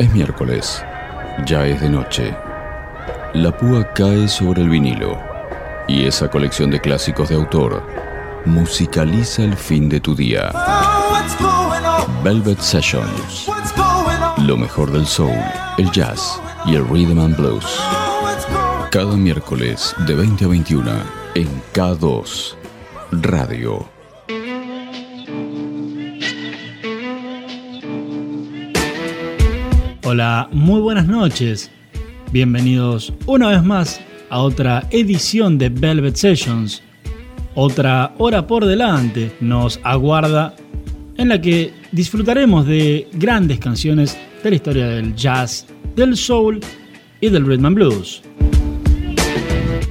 Es miércoles, ya es de noche. La púa cae sobre el vinilo y esa colección de clásicos de autor musicaliza el fin de tu día. Velvet Sessions. Lo mejor del soul, el jazz y el rhythm and blues. Cada miércoles de 20 a 21 en K2 Radio. Hola, muy buenas noches. Bienvenidos una vez más a otra edición de Velvet Sessions. Otra hora por delante nos aguarda en la que disfrutaremos de grandes canciones de la historia del jazz, del soul y del rhythm and blues.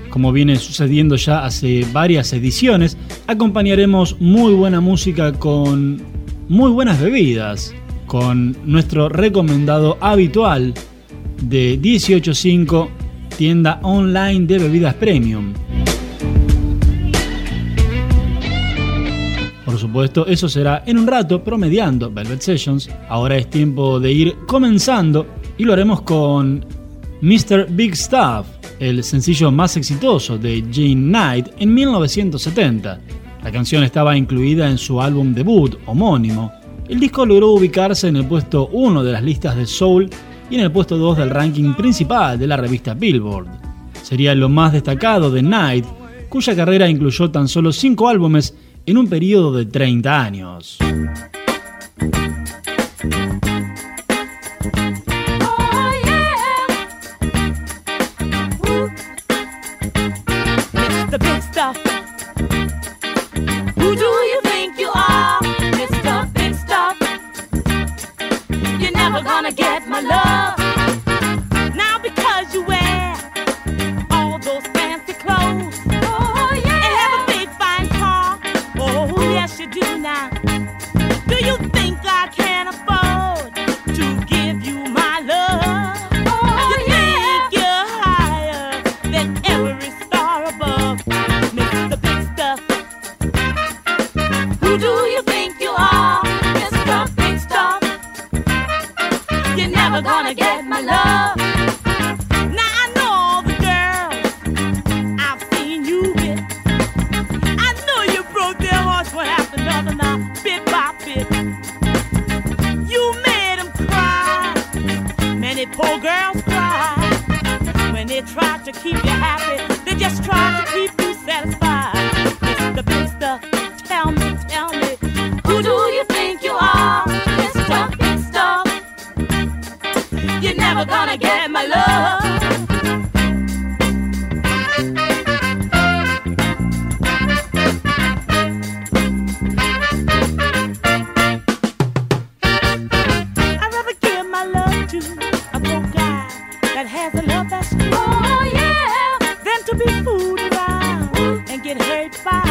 Como viene sucediendo ya hace varias ediciones, acompañaremos muy buena música con muy buenas bebidas con nuestro recomendado habitual de 185 tienda online de bebidas premium. Por supuesto, eso será en un rato promediando Velvet Sessions. Ahora es tiempo de ir comenzando y lo haremos con Mr. Big Stuff, el sencillo más exitoso de Gene Knight en 1970. La canción estaba incluida en su álbum debut homónimo el disco logró ubicarse en el puesto 1 de las listas de Soul y en el puesto 2 del ranking principal de la revista Billboard. Sería lo más destacado de Knight, cuya carrera incluyó tan solo 5 álbumes en un periodo de 30 años. love. Bye.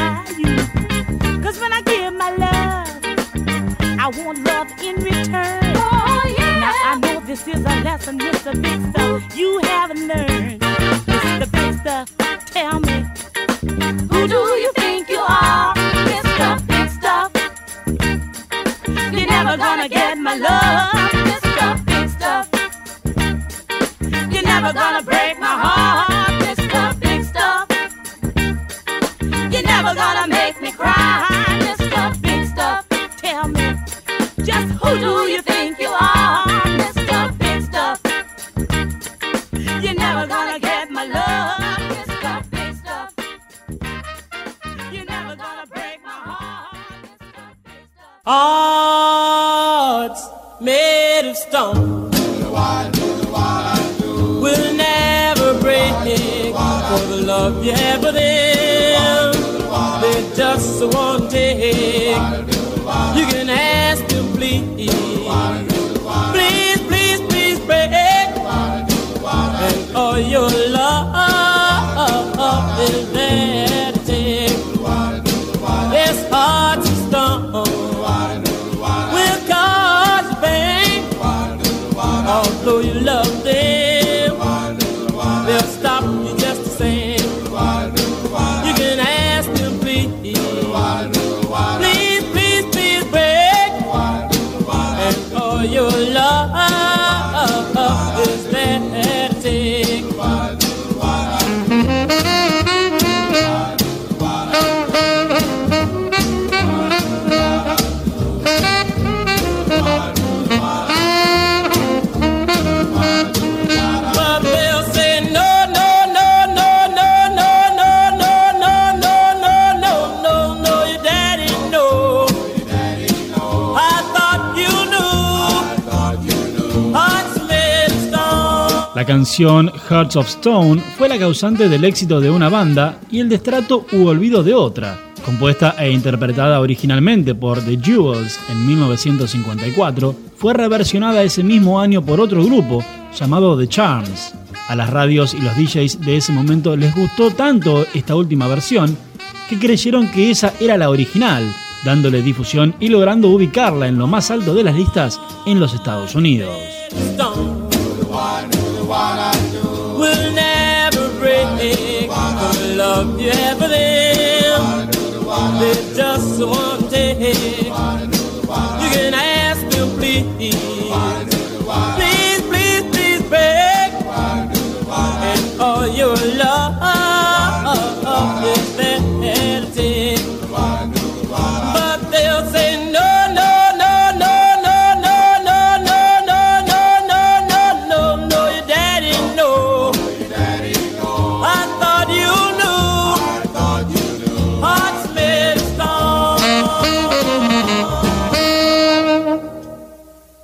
big canción Hearts of Stone fue la causante del éxito de una banda y el destrato u olvido de otra. Compuesta e interpretada originalmente por The Jewels en 1954, fue reversionada ese mismo año por otro grupo llamado The Charms. A las radios y los DJs de ese momento les gustó tanto esta última versión que creyeron que esa era la original, dándole difusión y logrando ubicarla en lo más alto de las listas en los Estados Unidos. Love you have for them, they just won't take. You can ask please, please,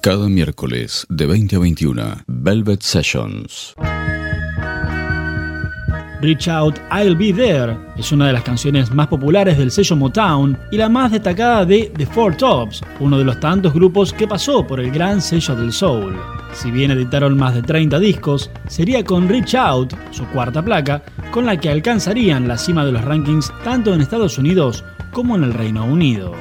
Cada miércoles de 20 a 21, Velvet Sessions. Reach Out, I'll Be There es una de las canciones más populares del sello Motown y la más destacada de The Four Tops, uno de los tantos grupos que pasó por el gran sello del soul. Si bien editaron más de 30 discos, sería con Reach Out, su cuarta placa, con la que alcanzarían la cima de los rankings tanto en Estados Unidos como en el Reino Unido.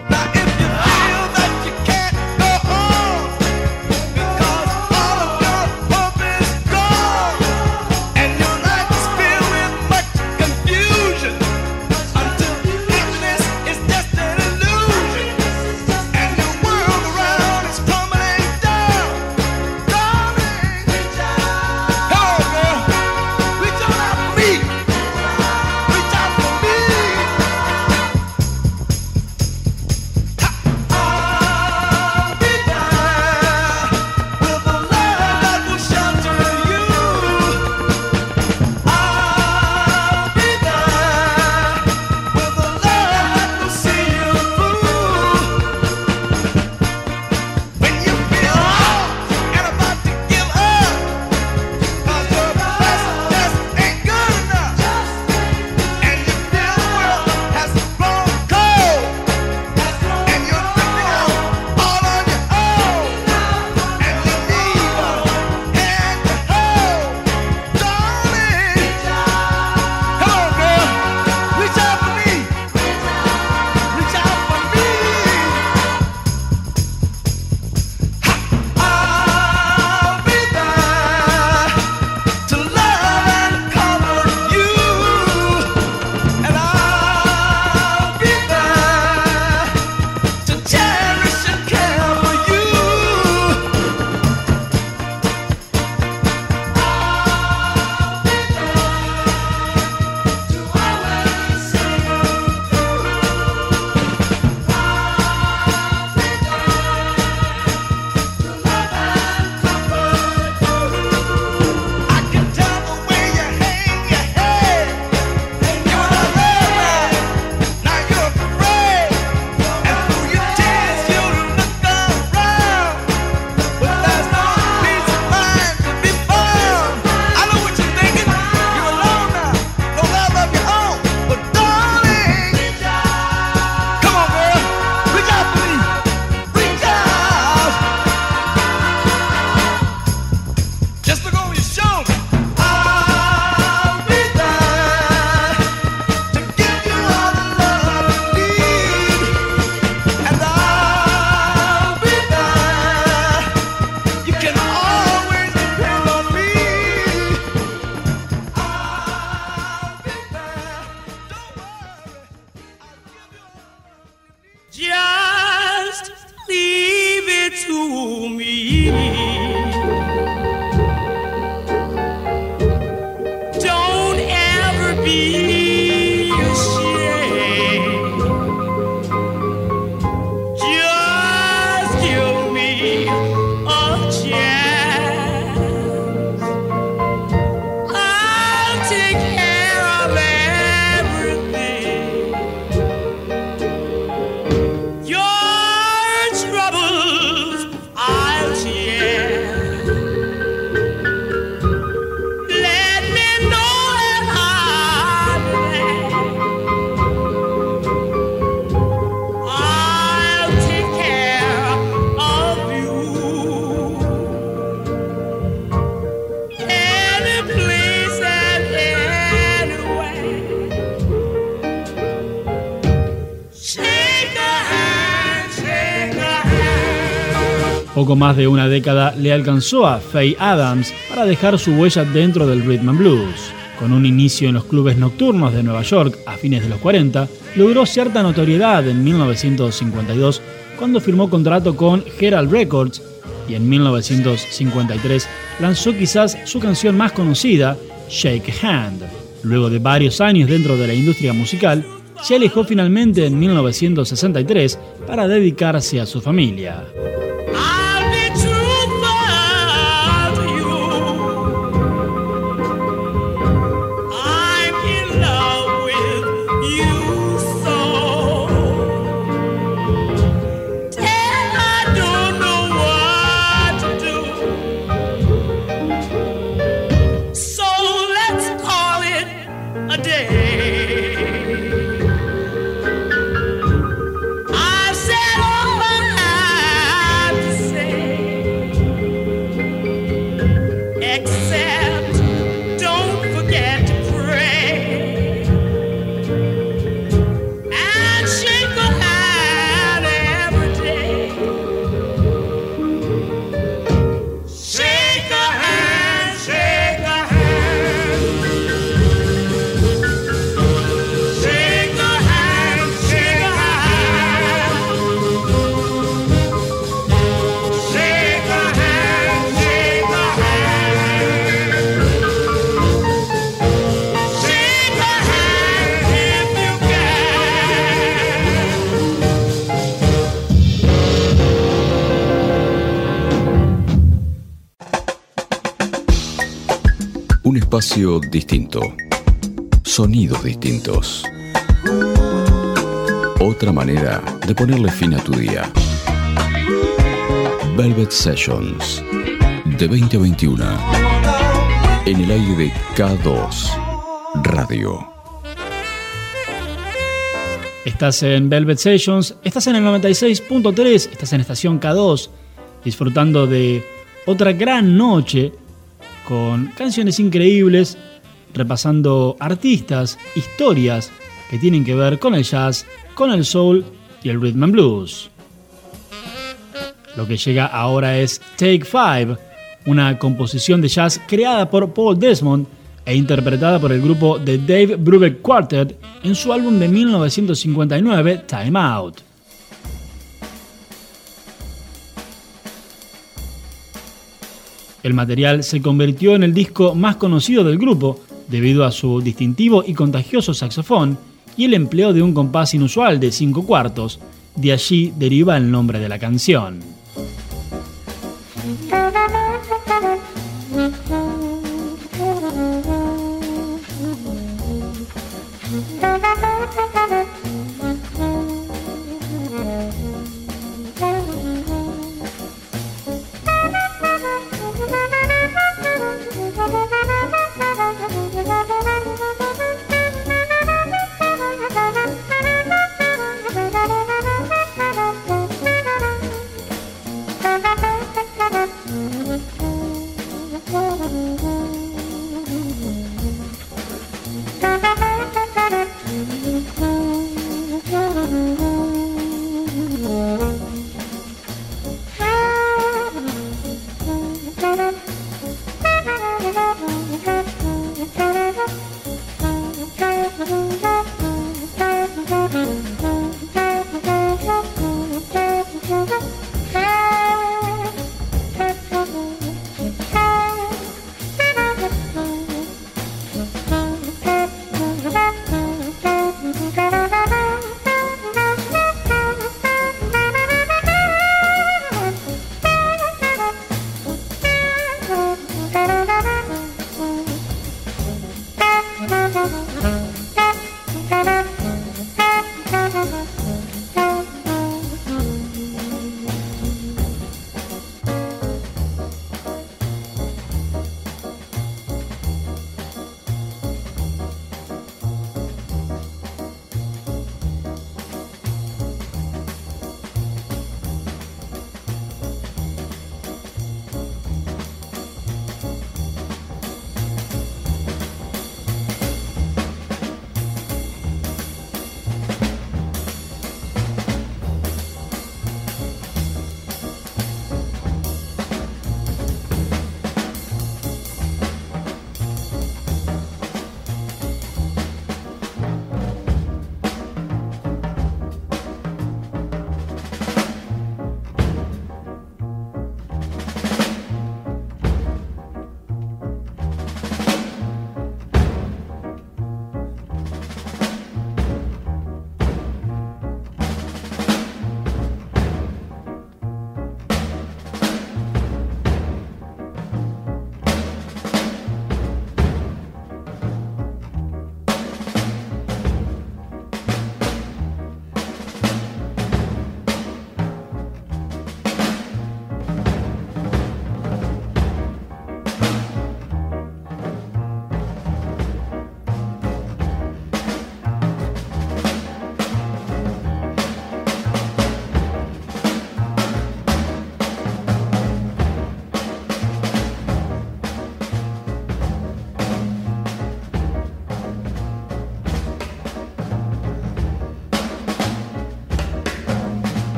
Más de una década le alcanzó a Faye Adams para dejar su huella dentro del rhythm and blues. Con un inicio en los clubes nocturnos de Nueva York a fines de los 40, logró cierta notoriedad en 1952 cuando firmó contrato con Herald Records y en 1953 lanzó quizás su canción más conocida, Shake Hand. Luego de varios años dentro de la industria musical, se alejó finalmente en 1963 para dedicarse a su familia. Distinto. Sonidos distintos. Otra manera de ponerle fin a tu día. Velvet Sessions de 2021. En el aire de K2 Radio. Estás en Velvet Sessions, estás en el 96.3, estás en estación K2, disfrutando de otra gran noche con canciones increíbles, repasando artistas, historias que tienen que ver con el jazz, con el soul y el rhythm and blues. Lo que llega ahora es Take Five, una composición de jazz creada por Paul Desmond e interpretada por el grupo The Dave Brubeck Quartet en su álbum de 1959 Time Out. El material se convirtió en el disco más conocido del grupo debido a su distintivo y contagioso saxofón y el empleo de un compás inusual de cinco cuartos. De allí deriva el nombre de la canción.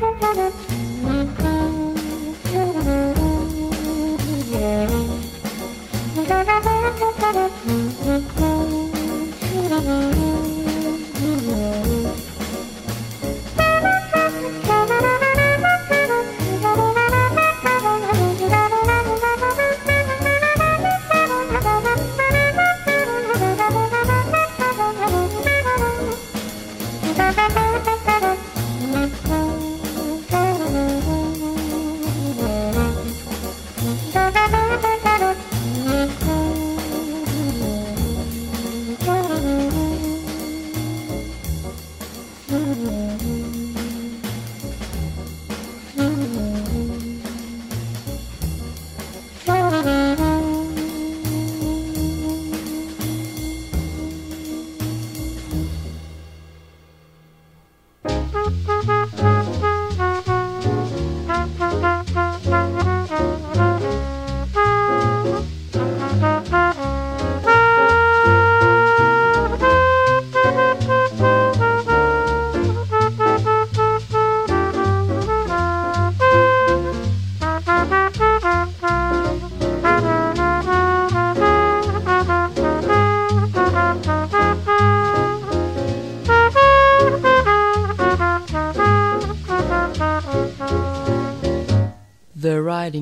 Müzik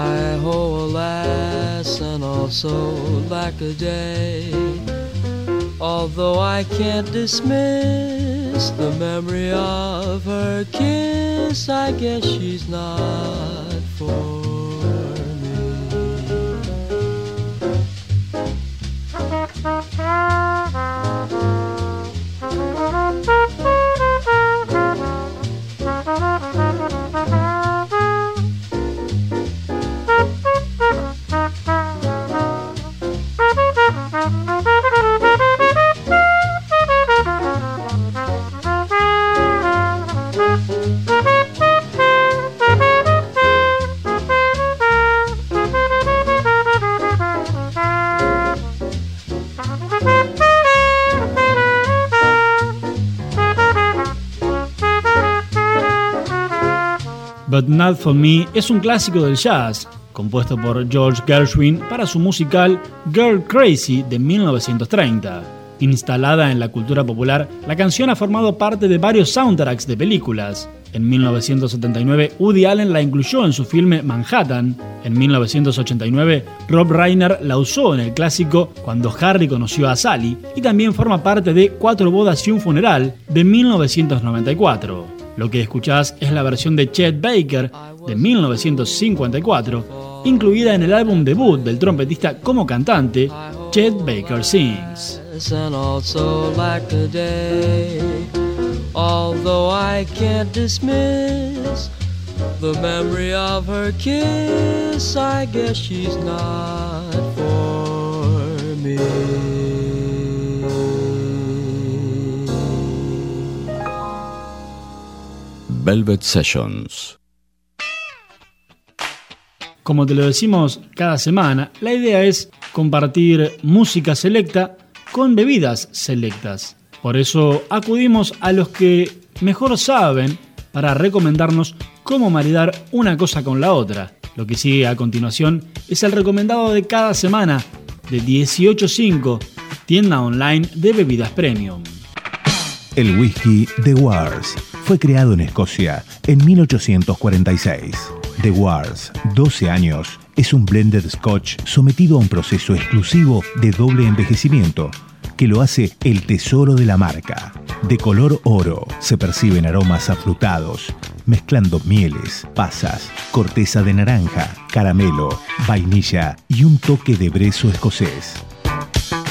I ho, alas, and also lack a day. Although I can't dismiss the memory of her kiss, I guess she's not for But Not For Me es un clásico del jazz, compuesto por George Gershwin para su musical Girl Crazy de 1930. Instalada en la cultura popular, la canción ha formado parte de varios soundtracks de películas. En 1979, Woody Allen la incluyó en su filme Manhattan. En 1989, Rob Reiner la usó en el clásico Cuando Harry conoció a Sally. Y también forma parte de Cuatro bodas y un funeral de 1994. Lo que escuchás es la versión de Chet Baker de 1954, incluida en el álbum debut del trompetista como cantante, Chet Baker Sings. Although I can't dismiss the memory of her kiss, I guess she's not for Velvet Sessions. Como te lo decimos cada semana, la idea es compartir música selecta con bebidas selectas. Por eso acudimos a los que mejor saben para recomendarnos cómo maridar una cosa con la otra. Lo que sigue a continuación es el recomendado de cada semana de 18.5, tienda online de bebidas premium. El whisky The Wars fue creado en Escocia en 1846. The Wars, 12 años, es un blended scotch sometido a un proceso exclusivo de doble envejecimiento que lo hace el tesoro de la marca. De color oro, se perciben aromas afrutados, mezclando mieles, pasas, corteza de naranja, caramelo, vainilla y un toque de brezo escocés.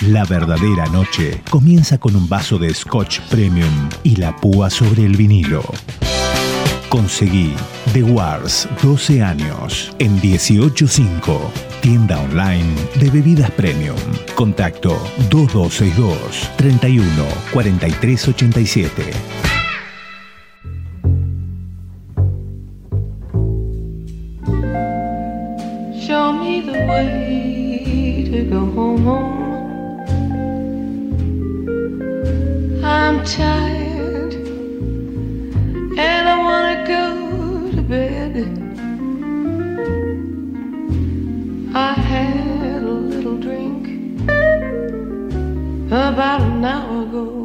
La verdadera noche comienza con un vaso de Scotch Premium y la púa sobre el vinilo. Conseguí The Wars 12 años en 185. Tienda online de bebidas premium. Contacto 2262 31 4387. Show. I'm tired and I wanna go to bed. I had a little drink about an hour ago,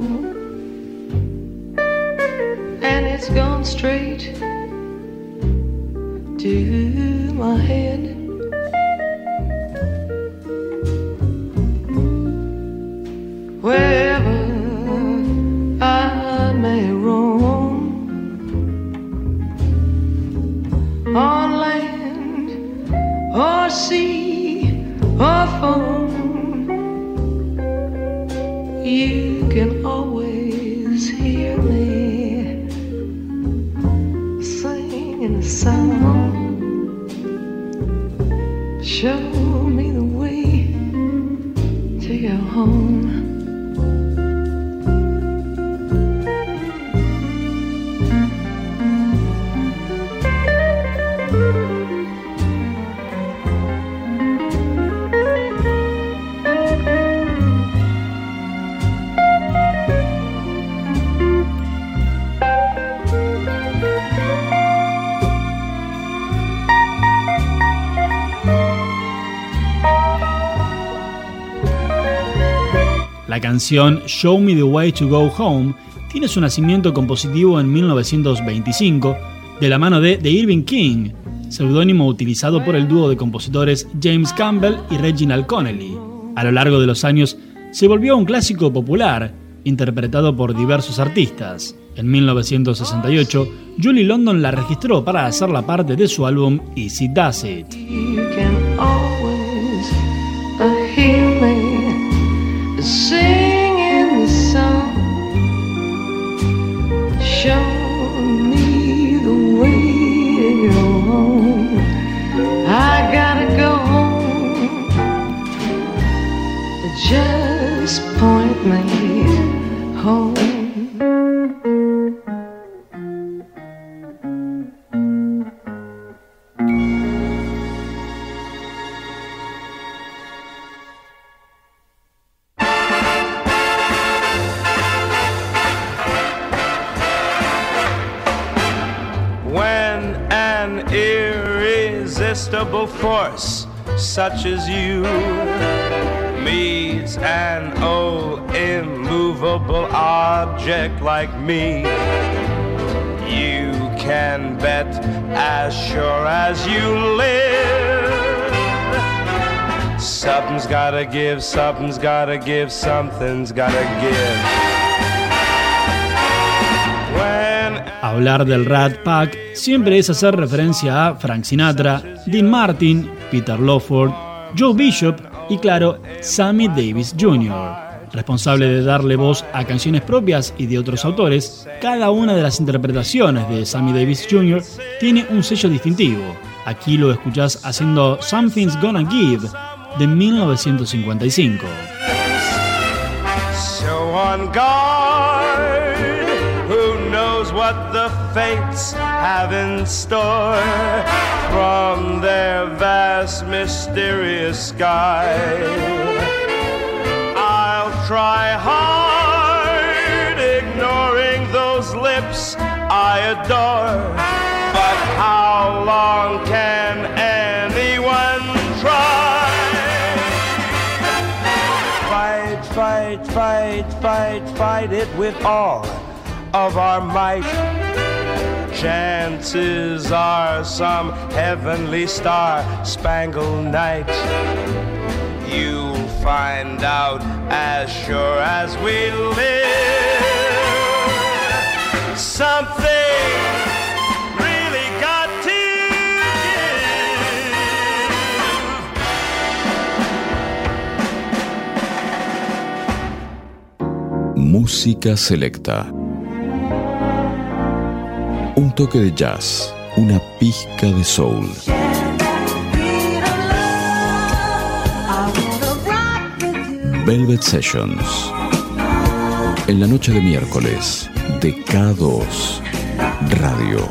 canción Show Me the Way to Go Home tiene su nacimiento compositivo en 1925 de la mano de The Irving King, seudónimo utilizado por el dúo de compositores James Campbell y Reginald Connelly. A lo largo de los años se volvió un clásico popular, interpretado por diversos artistas. En 1968, Julie London la registró para hacerla parte de su álbum Easy Does It. Such as you meets an old immovable object like me. You can bet as sure as you live. Something's gotta give something's gotta give something's gotta give Hablar del Rat Pack siempre es hacer referencia a Frank Sinatra, Dean Martin, Peter Lawford, Joe Bishop y claro, Sammy Davis Jr. Responsable de darle voz a canciones propias y de otros autores, cada una de las interpretaciones de Sammy Davis Jr. tiene un sello distintivo. Aquí lo escuchás haciendo Something's Gonna Give de 1955. So on what the fates have in store from their vast, mysterious sky? I'll try hard, ignoring those lips I adore. But how long can anyone try? Fight, fight, fight, fight, fight it with all of our might. Chances are some heavenly star spangled night. You'll find out as sure as we live. Something. Música selecta. Un toque de jazz, una pizca de soul. Velvet Sessions. En la noche de miércoles, de K2 Radio.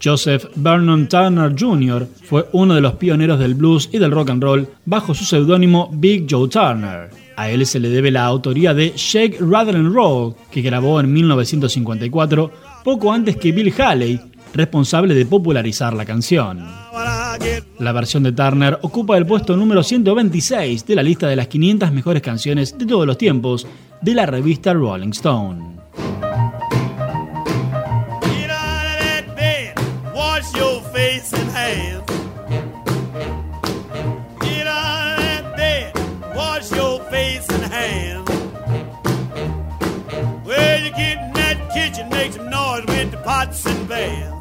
Joseph Vernon Turner Jr. fue uno de los pioneros del blues y del rock and roll bajo su seudónimo Big Joe Turner. A él se le debe la autoría de Shake, Rather and Roll, que grabó en 1954, poco antes que Bill Haley, responsable de popularizar la canción. La versión de Turner ocupa el puesto número 126 de la lista de las 500 mejores canciones de todos los tiempos de la revista Rolling Stone. Pots and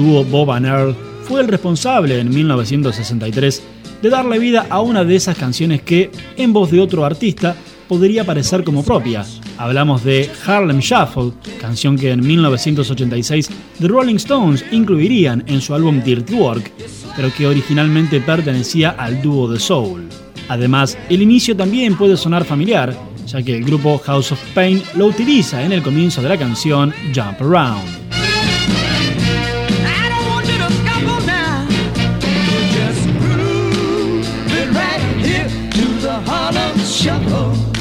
pans. Bob and Earl fue el responsable en 1963 de darle vida a una de esas canciones que, en voz de otro artista, podría parecer como propia. Hablamos de Harlem Shuffle, canción que en 1986 The Rolling Stones incluirían en su álbum Dirty Work, pero que originalmente pertenecía al dúo The Soul. Además, el inicio también puede sonar familiar, ya que el grupo House of Pain lo utiliza en el comienzo de la canción Jump Around. jungle.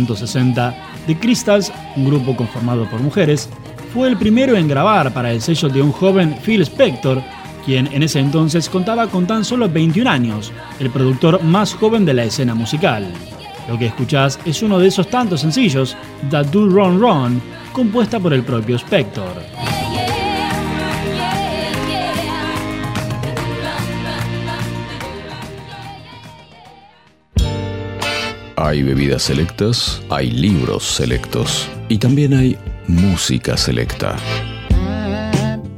1960, The Crystals, un grupo conformado por mujeres, fue el primero en grabar para el sello de un joven Phil Spector, quien en ese entonces contaba con tan solo 21 años, el productor más joven de la escena musical. Lo que escuchás es uno de esos tantos sencillos, That Do Run Run, compuesta por el propio Spector. Hay bebidas selectas, hay libros selectos y también hay música selecta.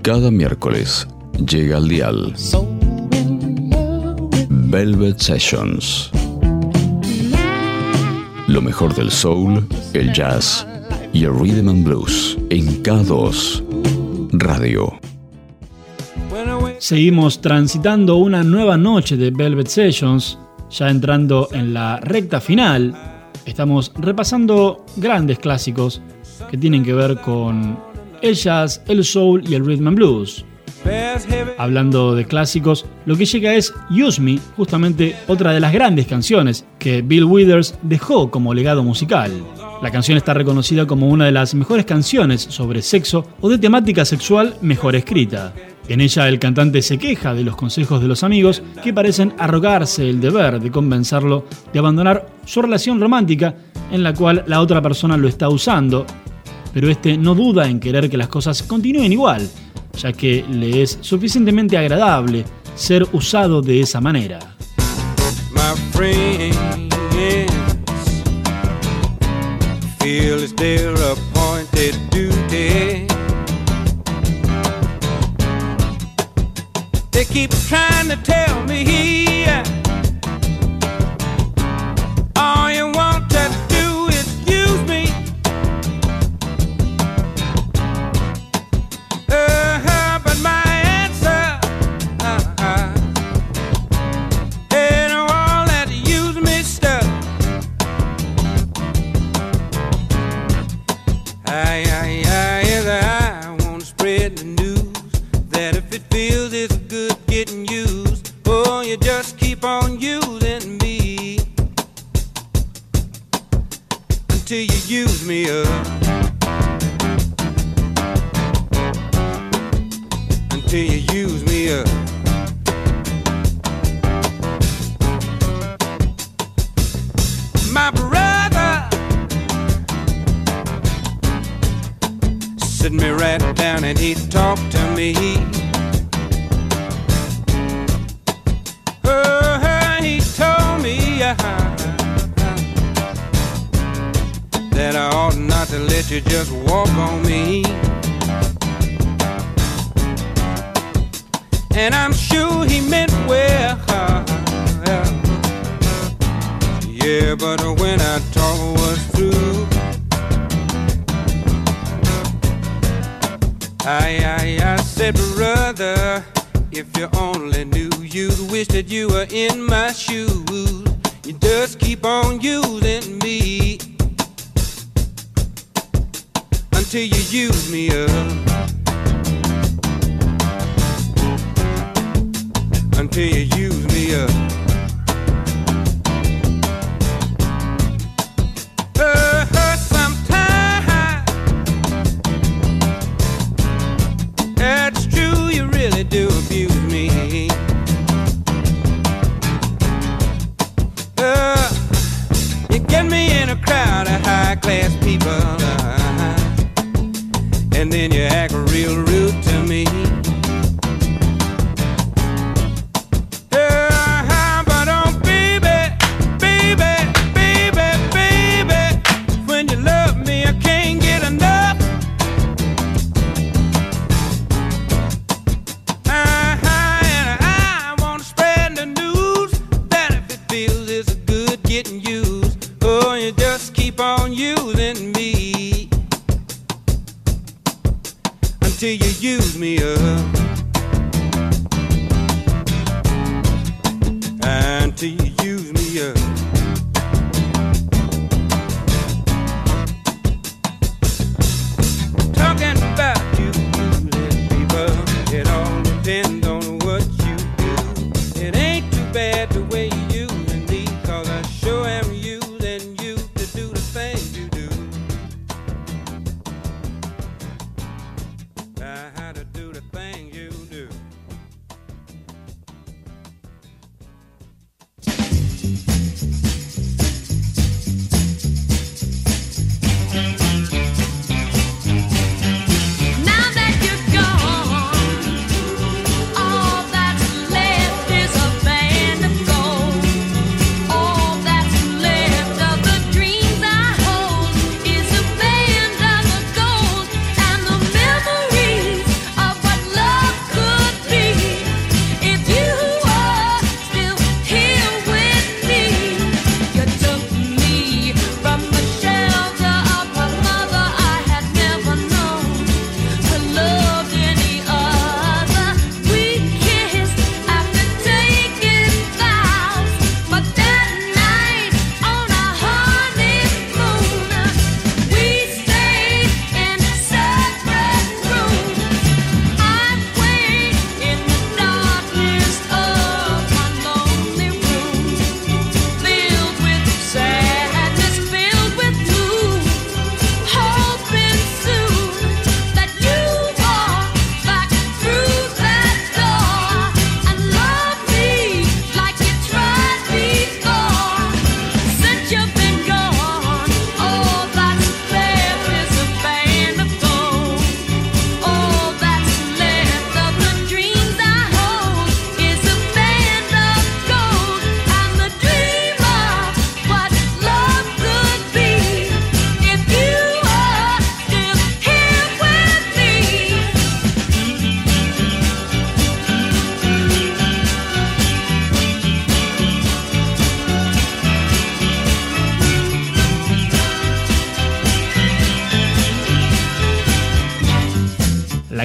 Cada miércoles llega al dial Velvet Sessions. Lo mejor del soul, el jazz y el rhythm and blues en K2 Radio. Seguimos transitando una nueva noche de Velvet Sessions ya entrando en la recta final, estamos repasando grandes clásicos que tienen que ver con el jazz, el soul y el rhythm and blues. Hablando de clásicos, lo que llega es Use Me, justamente otra de las grandes canciones que Bill Withers dejó como legado musical. La canción está reconocida como una de las mejores canciones sobre sexo o de temática sexual mejor escrita. En ella el cantante se queja de los consejos de los amigos que parecen arrogarse el deber de convencerlo de abandonar su relación romántica en la cual la otra persona lo está usando, pero este no duda en querer que las cosas continúen igual, ya que le es suficientemente agradable ser usado de esa manera. Keep trying to tell me all Until you use me up. My brother sit me right down and he talked to me.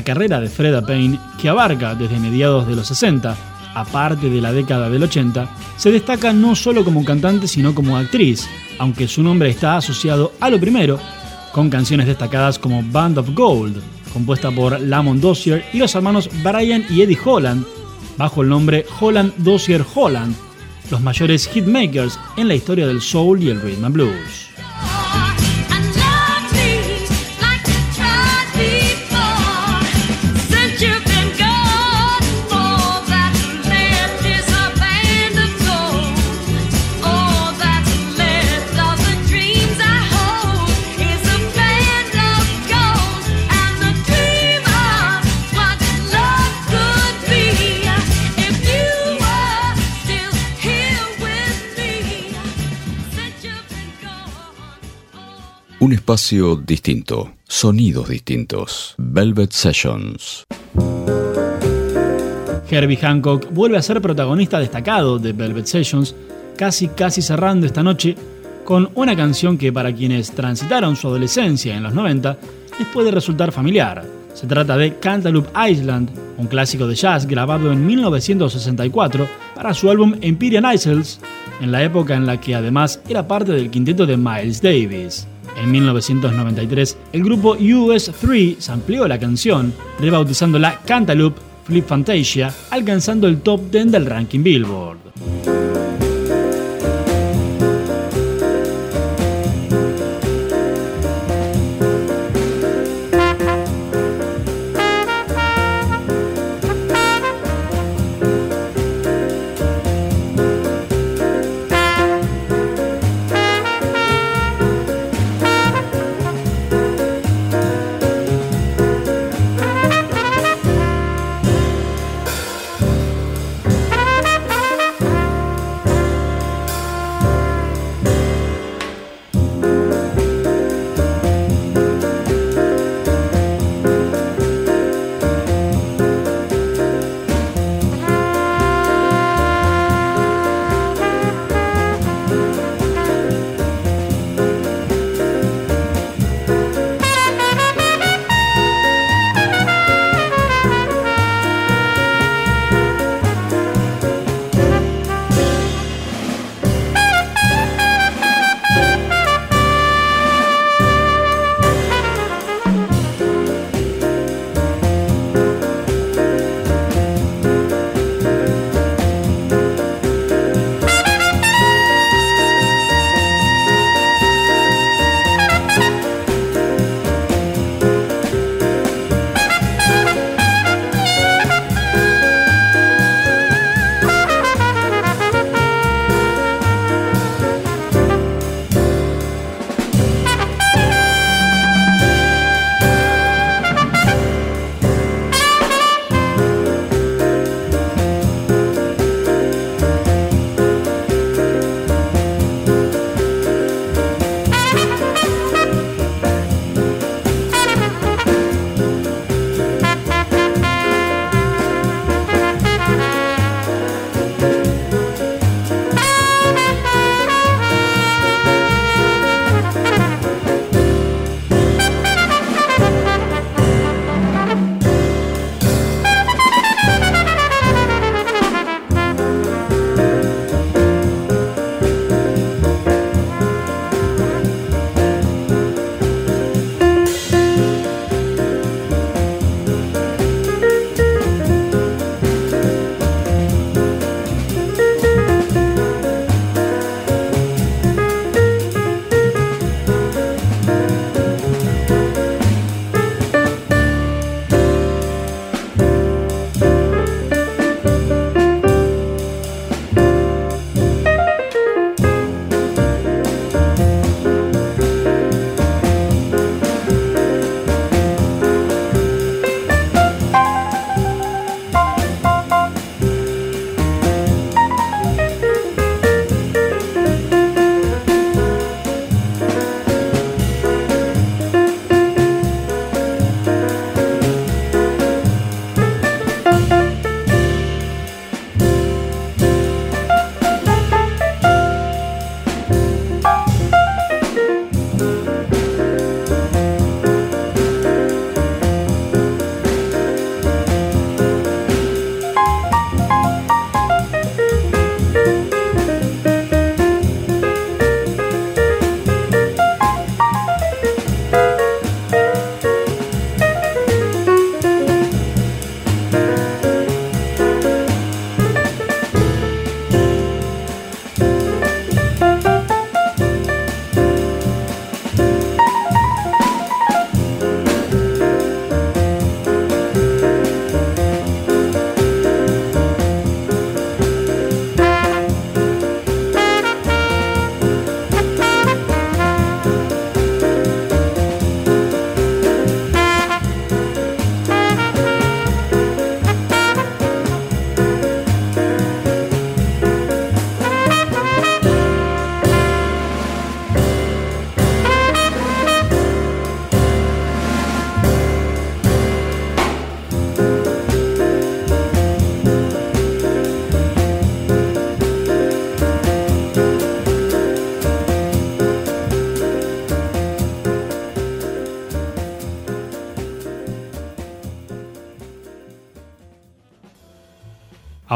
carrera de Freda Payne, que abarca desde mediados de los 60, aparte de la década del 80, se destaca no solo como cantante sino como actriz, aunque su nombre está asociado a lo primero, con canciones destacadas como Band of Gold, compuesta por Lamont Dossier y los hermanos Brian y Eddie Holland, bajo el nombre Holland Dossier Holland, los mayores hitmakers en la historia del soul y el rhythm and blues. Espacio distinto, sonidos distintos. Velvet Sessions. Herbie Hancock vuelve a ser protagonista destacado de Velvet Sessions, casi casi cerrando esta noche con una canción que para quienes transitaron su adolescencia en los 90 les puede resultar familiar. Se trata de Cantaloupe Island, un clásico de jazz grabado en 1964 para su álbum Empyrean Isles, en la época en la que además era parte del quinteto de Miles Davis. En 1993, el grupo US3 amplió la canción, rebautizándola Cantaloupe Flip Fantasia, alcanzando el top 10 del ranking Billboard.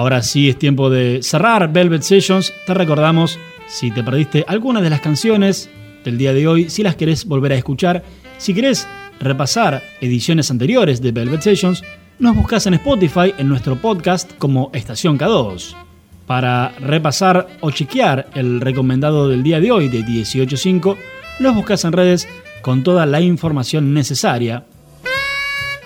Ahora sí es tiempo de cerrar Velvet Sessions. Te recordamos, si te perdiste alguna de las canciones del día de hoy, si las querés volver a escuchar, si querés repasar ediciones anteriores de Velvet Sessions, nos buscas en Spotify en nuestro podcast como Estación K2. Para repasar o chequear el recomendado del día de hoy de 18.5, los buscas en redes con toda la información necesaria.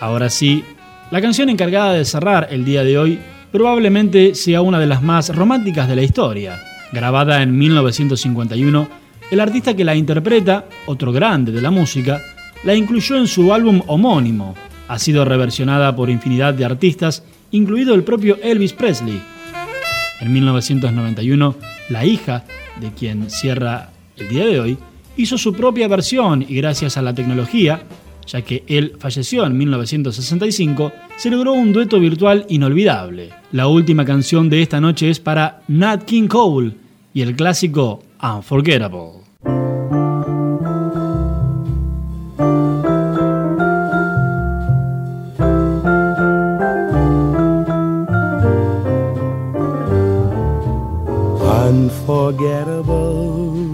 Ahora sí, la canción encargada de cerrar el día de hoy probablemente sea una de las más románticas de la historia. Grabada en 1951, el artista que la interpreta, otro grande de la música, la incluyó en su álbum homónimo. Ha sido reversionada por infinidad de artistas, incluido el propio Elvis Presley. En 1991, la hija de quien cierra el día de hoy hizo su propia versión y gracias a la tecnología, ya que él falleció en 1965, se logró un dueto virtual inolvidable. La última canción de esta noche es para Nat King Cole y el clásico Unforgettable. Unforgettable.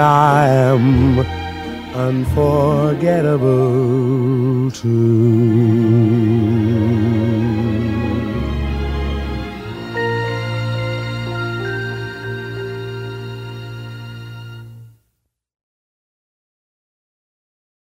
I am unforgettable.